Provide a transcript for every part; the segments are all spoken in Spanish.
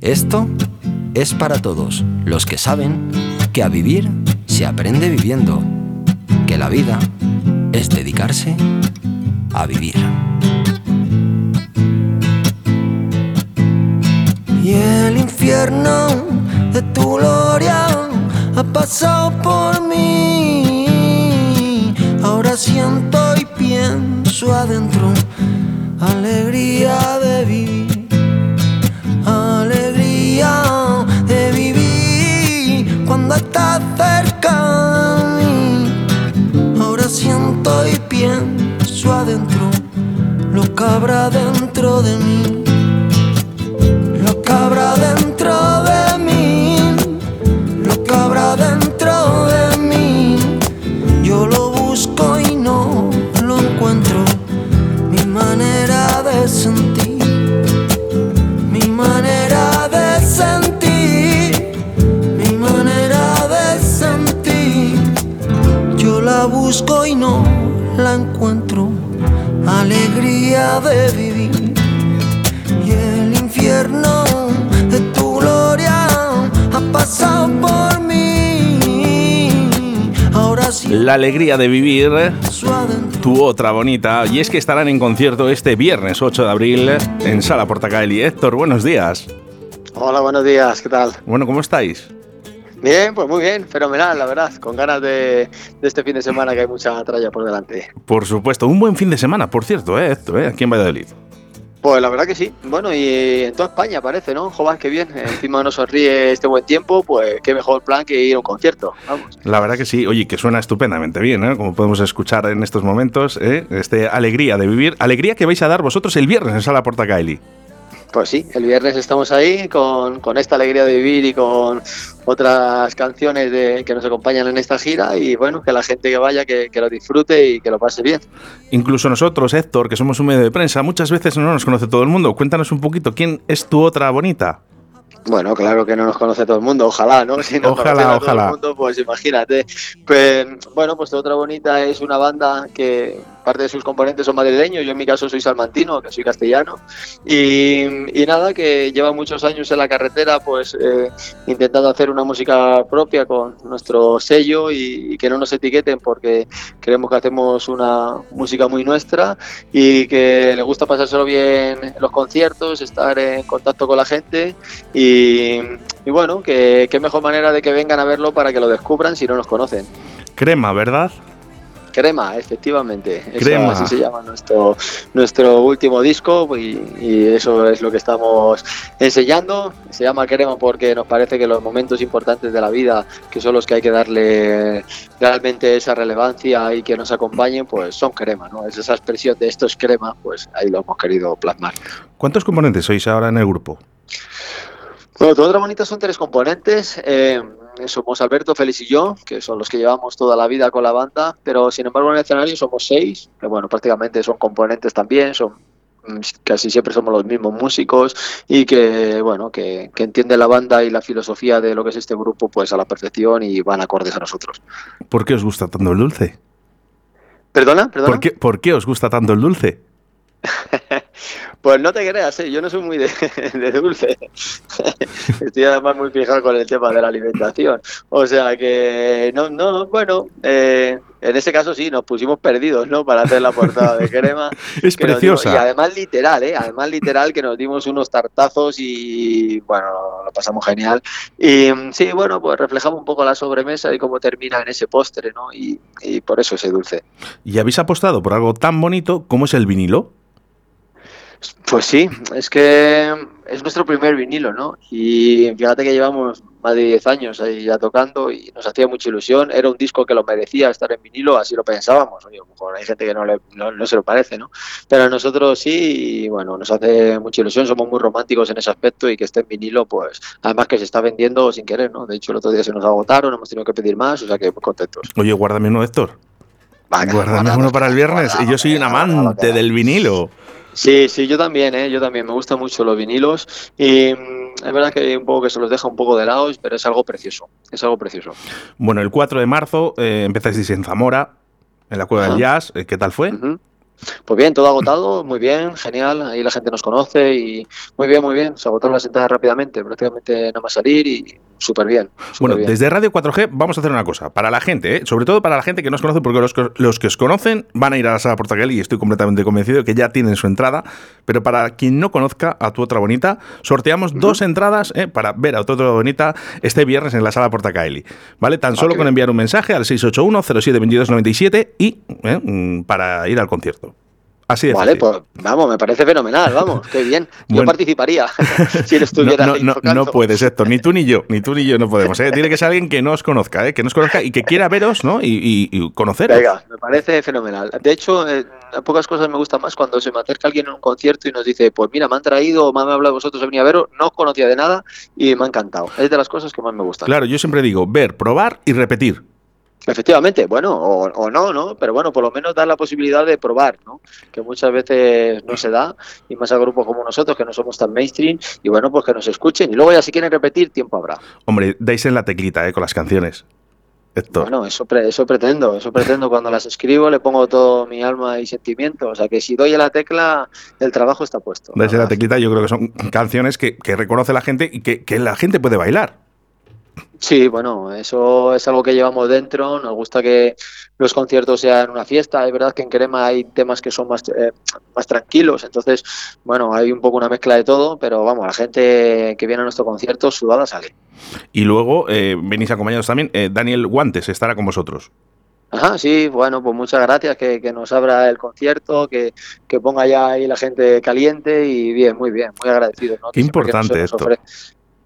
Esto es para todos los que saben que a vivir se aprende viviendo, que la vida es dedicarse a vivir. Y el infierno de tu gloria ha pasado por mí. Ahora siento y pienso adentro alegría de vivir. De vivir cuando estás cerca de mí. Ahora siento y pienso adentro lo que habrá dentro de mí. Busco y no la encuentro. Alegría de vivir y el infierno de tu gloria ha pasado por mí. Ahora sí. La alegría de vivir, tu otra bonita. Y es que estarán en concierto este viernes 8 de abril en Sala Portacaeli. Héctor, buenos días. Hola, buenos días, ¿qué tal? Bueno, ¿cómo estáis? Bien, pues muy bien, fenomenal, la verdad, con ganas de, este fin de semana que hay mucha tralla por delante. Por supuesto, un buen fin de semana, por cierto, ¿eh? Esto, ¿eh? aquí en Valladolid. Pues la verdad que sí. Bueno, y en toda España parece, ¿no? Joder, qué bien. Encima nos sonríe este buen tiempo, pues qué mejor plan que ir a un concierto. Vamos. La verdad que sí. Oye, que suena estupendamente bien, ¿eh? Como podemos escuchar en estos momentos, ¿eh? Este alegría de vivir. Alegría que vais a dar vosotros el viernes en Sala Portacaeli. Pues sí, el viernes estamos ahí con, esta alegría de vivir y con otras canciones de, que nos acompañan en esta gira y bueno, que la gente que vaya, que, que, lo disfrute y que lo pase bien. Incluso nosotros, Héctor, que somos un medio de prensa, muchas veces no nos conoce todo el mundo. Cuéntanos un poquito, ¿quién es tu otra bonita? Bueno, claro que no nos conoce todo el mundo, ojalá, ¿no? Si nos ojalá, ojalá. todo el mundo, pues imagínate. Bueno, pues otra bonita es una banda que parte de sus componentes son madrileños, yo en mi caso soy salmantino, que soy castellano, y, nada, que lleva muchos años en la carretera, pues eh, intentando hacer una música propia con nuestro sello y, que no nos etiqueten porque creemos que hacemos una música muy nuestra y que le gusta pasárselo bien en los conciertos, estar en contacto con la gente y, bueno, que qué mejor manera de que vengan a verlo para que lo descubran si no nos conocen. Crema, ¿verdad? Crema, efectivamente. Crema. así se llama nuestro, nuestro último disco y, eso es lo que estamos enseñando. Se llama Crema porque nos parece que los momentos importantes de la vida, que son los que hay que darle realmente esa relevancia y que nos acompañen, pues son crema, ¿no? Es esa expresión de esto es crema, pues ahí lo hemos querido plasmar. ¿Cuántos componentes sois ahora en el grupo? Bueno, todo otra bonita son tres componentes. Eh, somos Alberto, Félix y yo, que son los que llevamos toda la vida con la banda, pero sin embargo en el escenario somos seis, que bueno, prácticamente son componentes también, son mm, casi siempre somos los mismos músicos y que bueno que, que entiende la banda y la filosofía de lo que es este grupo pues a la perfección y van acordes a nosotros. ¿Por qué os gusta tanto el dulce? ¿Perdona? ¿Perdona? ¿Por qué, ¿Por qué os gusta tanto el dulce? Pues no te creas, ¿eh? yo no soy muy de, dulce. Estoy además muy fijado con el tema de la alimentación. O sea que, no, no, bueno, eh, en ese caso sí, nos pusimos perdidos, ¿no? Para hacer la portada de crema. es preciosa. y además literal, ¿eh? Además literal que nos dimos unos tartazos y, bueno, lo pasamos genial. Y sí, bueno, pues reflejamos un poco la sobremesa y cómo termina en ese postre, ¿no? Y, y por eso ese dulce. ¿Y habéis apostado por algo tan bonito como es el vinilo? Pues sí, es que es nuestro primer vinilo, ¿no? Y fíjate que llevamos más de 10 años ahí ya tocando y nos hacía mucha ilusión. Era un disco que lo merecía estar en vinilo, así lo pensábamos. Oye, a lo mejor hay gente que no, le, no, se lo parece, ¿no? Pero a nosotros sí, y bueno, nos hace mucha ilusión, somos muy románticos en ese aspecto y que esté en vinilo, pues además que se está vendiendo sin querer, ¿no? De hecho, el otro día se nos agotaron, hemos tenido que pedir más, o sea que muy contentos. Oye, guárdame uno, Héctor. Guárdame uno para el viernes. Y yo soy un amante del vinilo. Sí, sí, yo también, ¿eh? yo también. Me gustan mucho los vinilos y mm, es verdad que un poco que se los deja un poco de lado, pero es algo precioso. Es algo precioso. Bueno, el 4 de marzo eh, empezáis en Zamora, en la Cueva del Jazz. Eh, ¿Qué tal fue? Pues bien, todo agotado, muy bien, genial. Ahí la gente nos conoce y muy bien, muy bien. Se agotaron las entradas rápidamente, prácticamente nada más salir y súper bien. bueno, desde Radio 4G vamos a hacer una cosa. Para la gente, ¿eh? sobre todo para la gente que nos conoce, porque los, los, que os conocen van a ir a la sala Portagal y estoy completamente convencido de que ya tienen su entrada. Pero para quien no conozca a tu otra bonita, sorteamos dos entradas ¿eh? para ver a tu otra bonita este viernes en la sala Portacaeli. ¿Vale? Tan ah, solo con enviar un mensaje al 681 07 y ¿eh? mm, para ir al concierto. Así Vale, pues vamos, me parece fenomenal, vamos, qué bien. Yo participaría si él estuviera no, no, no, no, puedes, Héctor, ni tú ni yo, ni tú ni yo no podemos. ¿eh? Tiene que ser alguien que no os conozca, ¿eh? que nos conozca y que quiera veros ¿no? y, y, conoceros. Venga, me parece fenomenal. De hecho, eh, pocas cosas me gustan más cuando se me acerca alguien en un concierto y nos dice, pues mira, me han traído, me han hablado vosotros, he venido a veros, no os conocía de nada y me ha encantado. Es de las cosas que más me gustan. Claro, yo siempre digo, ver, probar y repetir. Efectivamente, bueno, o, no, ¿no? Pero bueno, por lo menos dar la posibilidad de probar, ¿no? Que muchas veces no se da, y más a grupos como nosotros, que no somos tan mainstream, y bueno, pues que nos escuchen. Y luego ya si quieren repetir, tiempo habrá. Hombre, dais en la teclita, ¿eh? Con las canciones. Héctor. Bueno, eso, eso pretendo, eso pretendo. Cuando las escribo le pongo todo mi alma y sentimiento. O sea que si doy a la tecla, el trabajo está puesto. Dais en la teclita, yo creo que son canciones que, que reconoce la gente y que, que la gente puede bailar. Sí, bueno, eso es algo que llevamos dentro. Nos gusta que los conciertos sean una fiesta. Es verdad que en Crema hay temas que son más, eh, más tranquilos. Entonces, bueno, hay un poco una mezcla de todo, pero vamos, la gente que viene a nuestro concierto sudada sale. Y luego eh, venís acompañados también. Eh, Daniel Guantes estará con vosotros. Ajá, sí, bueno, pues muchas gracias, que, que nos abra el concierto, que, que, ponga ya ahí la gente caliente y bien, muy bien, muy agradecido. Qué importante esto.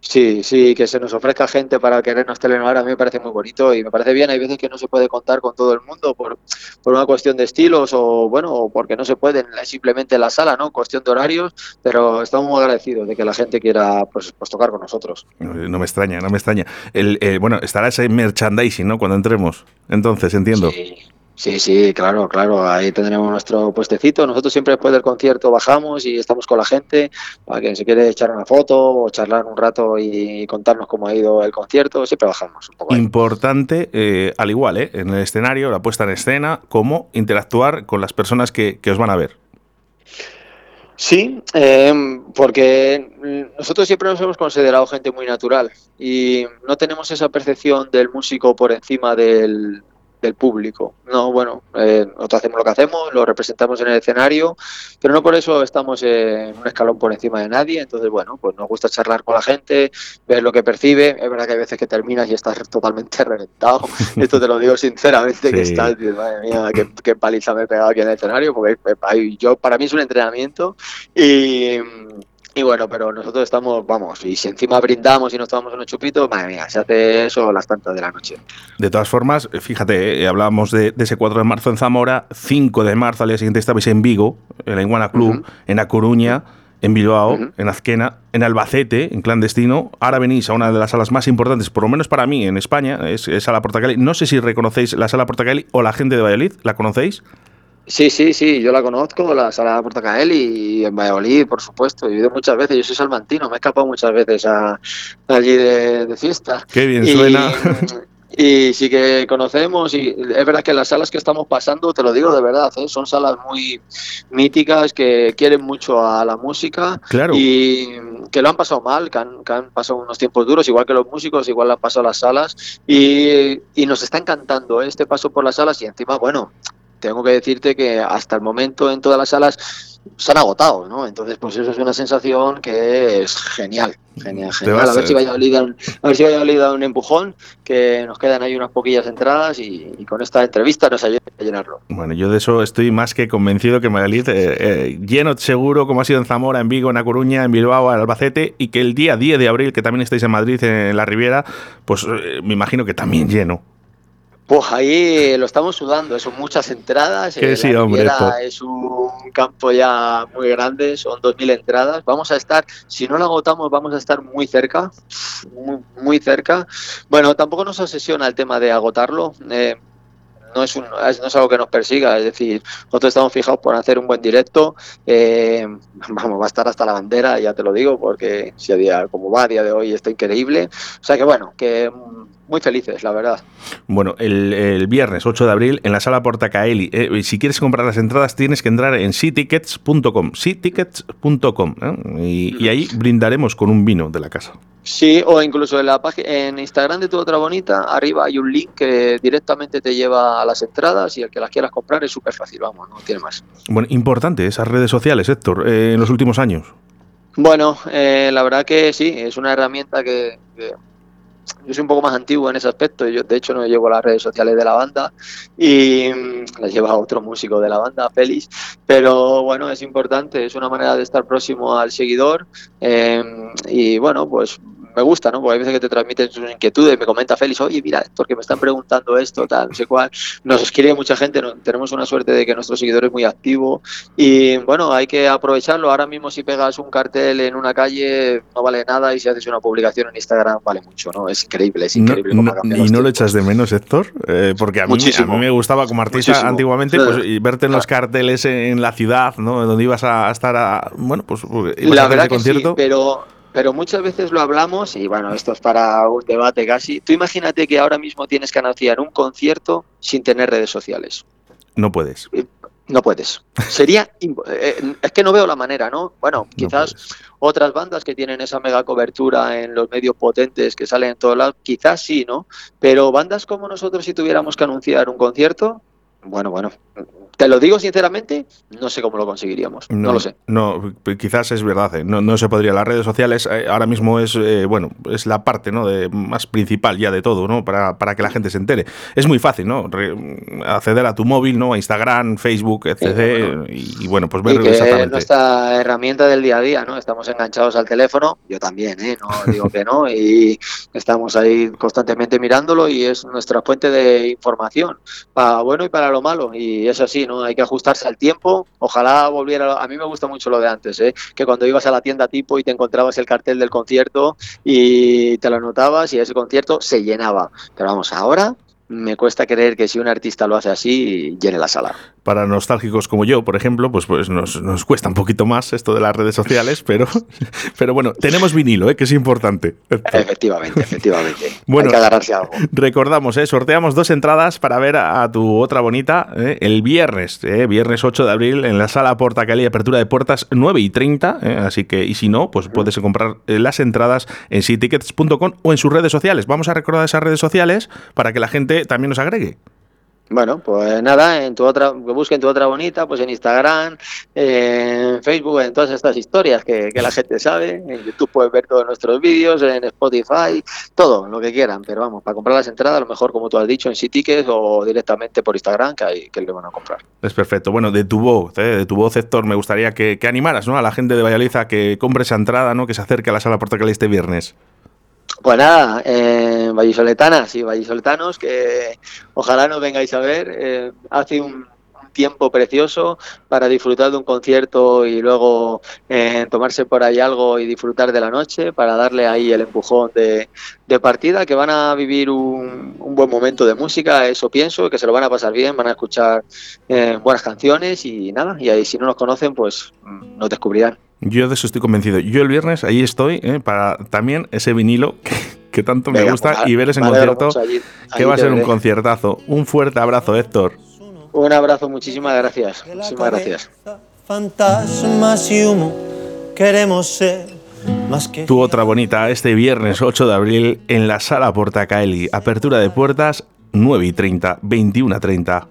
Sí, sí, que se nos ofrezca gente para querernos telenovar a mí me parece muy bonito y me parece bien. Hay veces que no se puede contar con todo el mundo por, por una cuestión de estilos o, bueno, porque no se puede simplemente en la sala, ¿no? Cuestión de horarios, pero estamos muy agradecidos de que la gente quiera pues, pues tocar con nosotros. No me extraña, no me extraña. El, eh, bueno, estará ese merchandising, ¿no? Cuando entremos. Entonces, entiendo. Sí. Sí, sí, claro, claro. Ahí tendremos nuestro puestecito. Nosotros siempre después del concierto bajamos y estamos con la gente para quien se quiere echar una foto o charlar un rato y contarnos cómo ha ido el concierto. Siempre bajamos un poco. Importante, eh, al igual, eh, en el escenario, la puesta en escena, cómo interactuar con las personas que, os van a ver. Sí, eh, porque nosotros siempre nos hemos considerado gente muy natural y no tenemos esa percepción del músico por encima del, del público. No, bueno, eh, nosotros hacemos lo que hacemos, lo representamos en el escenario, pero no por eso estamos en un escalón por encima de nadie. Entonces, bueno, pues nos gusta charlar con la gente, ver lo que percibe. Es verdad que hay veces que terminas y estás totalmente reventado. Esto te lo digo sinceramente, que estás, madre mía, qué, paliza me he pegado aquí en el escenario, porque yo para mí es un entrenamiento y y bueno, pero nosotros estamos, vamos, y si encima brindamos y nos tomamos unos chupitos, madre mía, se hace eso las tantas de la noche. De todas formas, fíjate, eh, hablábamos de, ese 4 de marzo en Zamora, 5 de marzo al día siguiente estabais en Vigo, en la Iguana Club, en A Coruña, en Bilbao, en Azquena, en Albacete, en clandestino. Ahora venís a una de las salas más importantes, por lo menos para mí, en España, es, es Sala Portacali. No sé si reconocéis la Sala Portacali o la gente de Valladolid, ¿la conocéis? Sí, sí, sí, yo la conozco, la sala de Portacael y en Valladolid, por supuesto. He ido muchas veces, yo soy salmantino, me he escapado muchas veces a, allí de, fiesta. Qué bien suena. Y sí que conocemos, y es verdad que las salas que estamos pasando, te lo digo de verdad, ¿eh? son salas muy míticas que quieren mucho a la música claro. y que lo han pasado mal, que han, que han, pasado unos tiempos duros, igual que los músicos, igual lo han pasado las salas y, y nos está encantando ¿eh? este paso por las salas y encima, bueno, tengo que decirte que hasta el momento en todas las salas se han agotado, ¿no? Entonces, pues eso es una sensación que es genial, genial, genial. A ver, si Valladolid da un, a ver si Valladolid da un empujón, que nos quedan ahí unas poquillas entradas y, con esta entrevista nos ayuda a llenarlo. Bueno, yo de eso estoy más que convencido que Valladolid eh, eh, lleno seguro, como ha sido en Zamora, en Vigo, en A Coruña, en Bilbao, en Albacete, y que el día 10 de abril, que también estáis en Madrid, en la Riviera, pues eh, me imagino que también lleno. Pues ahí lo estamos sudando, son muchas entradas. Que sí, hombre, es un campo ya muy grande, son 2.000 entradas. Vamos a estar, si no lo agotamos, vamos a estar muy cerca, muy, cerca. Bueno, tampoco nos obsesiona el tema de agotarlo. Eh, no es, un, no es algo que nos persiga, es decir, nosotros estamos fijados por hacer un buen directo, eh, vamos, va a estar hasta la bandera, ya te lo digo, porque si a día, como va a día de hoy está increíble, o sea que bueno, que muy felices, la verdad. Bueno, el, viernes 8 de abril en la sala Portacaeli. Eh, si quieres comprar las entradas tienes que entrar en seatickets.com, seatickets.com ¿eh? y, ahí brindaremos con un vino de la casa. Sí, o incluso en la página, en Instagram de tu otra bonita, arriba hay un link que directamente te lleva a las entradas y el que las quieras comprar es súper fácil, vamos, no tiene más. Bueno, importante esas redes sociales, Héctor, eh, en los últimos años. Bueno, la verdad que sí, es una herramienta que yo soy un poco más antiguo en ese aspecto. Yo, de hecho, no llevo las redes sociales de la banda y mm, las lleva otro músico de la banda, Félix. Pero bueno, es importante, es una manera de estar próximo al seguidor. Eh, y bueno, pues me gusta, ¿no? Porque hay veces que te transmiten sus inquietudes, me comenta Félix, oye, mira, porque me están preguntando esto, tal, no sé cuál. Nos escribe mucha gente, tenemos una suerte de que nuestro seguidor es muy activo y bueno, hay que aprovecharlo. Ahora mismo si pegas un cartel en una calle no vale nada y si haces una publicación en Instagram vale mucho, ¿no? Es increíble, es increíble. ¿Y no lo echas de menos, Héctor? Eh, porque a mí, a mí, me gustaba como artista antiguamente pues, y verte en los carteles en la ciudad, ¿no? Donde ibas a, estar, a, bueno, pues la verdad que concierto. Sí, pero pero muchas veces lo hablamos y bueno, esto es para un debate casi. Tú imagínate que ahora mismo tienes que anunciar un concierto sin tener redes sociales. No puedes. No puedes. Sería. Eh, es que no veo la manera, ¿no? Bueno, quizás otras bandas que tienen esa mega cobertura en los medios potentes que salen en todos lados, quizás sí, ¿no? Pero bandas como nosotros, si tuviéramos que anunciar un concierto, bueno, bueno, te lo digo sinceramente, no sé cómo lo conseguiríamos. No, lo sé. No, quizás es verdad. ¿eh? No, se podría. Las redes sociales eh, ahora mismo es eh, bueno, es la parte ¿no? de, más principal ya de todo, ¿no? Para, para que la gente se entere. Es muy fácil, ¿no? acceder a tu móvil, ¿no? A Instagram, Facebook, etc. y, bueno, pues ver exactamente. Es nuestra herramienta del día a día, ¿no? Estamos enganchados al teléfono, yo también, ¿eh? No digo que no, y estamos ahí constantemente mirándolo y es nuestra fuente de información, para bueno y para lo malo. Y es así, hay que ajustarse al tiempo. Ojalá volviera. A mí me gusta mucho lo de antes, ¿eh? que cuando ibas a la tienda tipo y te encontrabas el cartel del concierto y te lo anotabas y ese concierto se llenaba. Pero vamos, ahora me cuesta creer que si un artista lo hace así, llene la sala. Para nostálgicos como yo, por ejemplo, pues, pues nos, cuesta un poquito más esto de las redes sociales, pero, pero bueno, tenemos vinilo, ¿eh? que es importante. Efectivamente, efectivamente. bueno, Hay que agarrarse algo. Recordamos, ¿eh? sorteamos dos entradas para ver a, tu otra bonita ¿eh? el viernes, ¿eh? viernes 8 de abril, en la sala Porta Cali, apertura de puertas 9 y 30. ¿eh? Así que, y si no, pues puedes comprar las entradas en sitickets.com o en sus redes sociales. Vamos a recordar esas redes sociales para que la gente también nos agregue. Bueno, pues nada, en tu otra, busquen tu otra bonita, pues en Instagram, en Facebook, en todas estas historias que, la gente sabe. En YouTube puedes ver todos nuestros vídeos, en Spotify, todo, lo que quieran. Pero vamos, para comprar las entradas, a lo mejor, como tú has dicho, en Citickets o directamente por Instagram, que, hay, que le van a comprar. Es perfecto. Bueno, de tu voz, ¿eh? de tu voz, Héctor, me gustaría que, animaras ¿no? a la gente de Valladolid a que compre esa entrada, ¿no? que se acerque a la sala Portacali este viernes. Pues nada, eh, vallisoletanas y vallisoletanos, que ojalá nos vengáis a ver. Eh, hace un, tiempo precioso para disfrutar de un concierto y luego eh, tomarse por ahí algo y disfrutar de la noche, para darle ahí el empujón de, partida, que van a vivir un, un, buen momento de música, eso pienso, que se lo van a pasar bien, van a escuchar eh, buenas canciones y nada, y ahí si no nos conocen, pues mm, nos descubrirán. Yo de eso estoy convencido. Yo el viernes ahí estoy ¿eh? para también ese vinilo que, tanto me gusta pues, y ver ese concierto que va a ser un conciertazo. Un fuerte abrazo, Héctor. Un abrazo, muchísimas gracias. Muchísimas gracias. Fantasmas y humo, queremos ser más que. Tu otra bonita este viernes 8 de abril en la sala Portacaeli. Apertura de puertas 9 y 30, 21 a 30.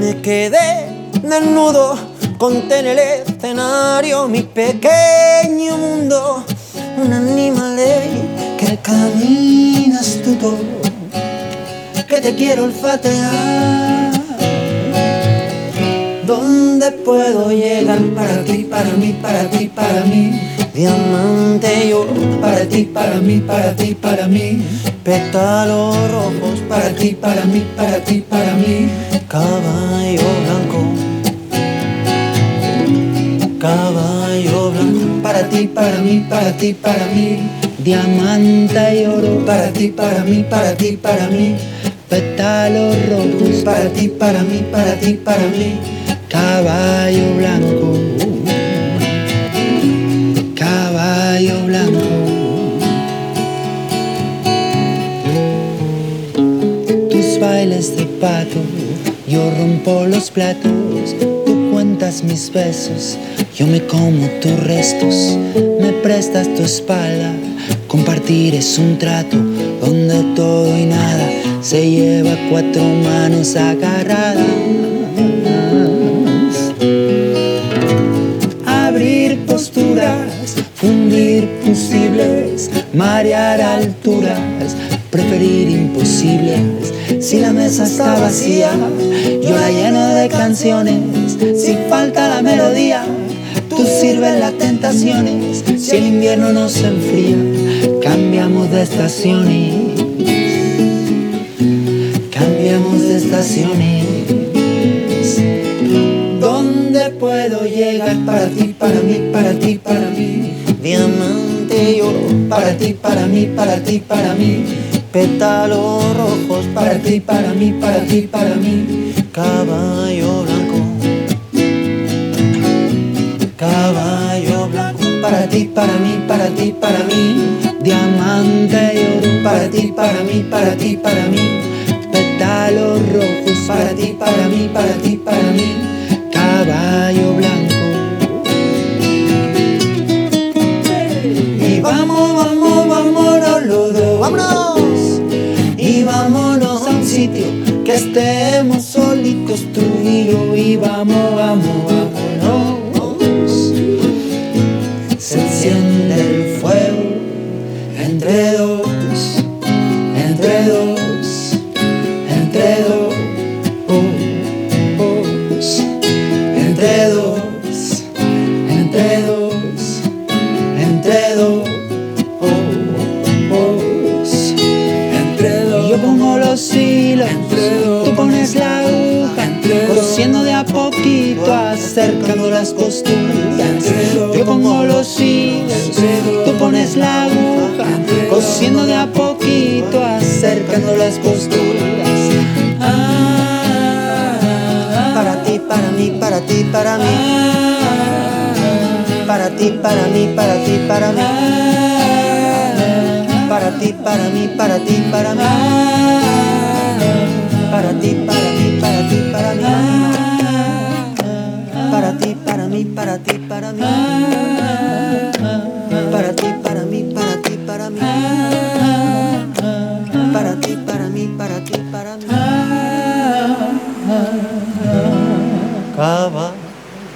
Me quedé desnudo Conté en el escenario mi pequeño mundo, un animal que caminas tú todo, que te quiero olfatear. ¿Dónde puedo llegar para ti, para mí, para ti, para mí? Diamante yo para ti, para mí, para ti, para mí. Pétalos rojos para ti, para mí, para ti, para mí. Caballo blanco. Caballo blanco para ti, para mí, para ti, para mí. Diamante y oro para ti, para mí, para ti, para mí. Pétalos rojos para ti, para mí, para ti, para mí. Caballo blanco. Caballo blanco. Tus bailes de pato, yo rompo los platos, tú cuentas mis besos, yo me como tus restos, me prestas tu espalda, compartir es un trato donde todo y nada se lleva cuatro manos agarradas. Abrir posturas, fundir posibles, marear alturas, preferir imposibles. Si la mesa está vacía, yo la lleno de canciones. Si falta la melodía, tú sirves las tentaciones. Si el invierno nos enfría, cambiamos de estaciones. Estaciones. ¿Dónde puedo llegar para ti, para mí, para ti, para mí? Diamante y oro para ti, para mí, para ti, para mí. Pétalos rojos para ti, para mí, para ti, para mí. Caballo blanco. Caballo blanco para ti, para mí, para ti, para mí. Diamante y oro para ti, para mí, para ti, para mí. Pétalos rojos para ti, para mí, para ti, para mí. Para ti, para mí, para ti, para mí. Para ti, para mí, para ti, para mí. Para ti, para mí, para ti, para mí. Para ti, para mí, para ti, para mí. Para ti, para mí, para ti, para mí. Para ti, para mí, para ti, para mí.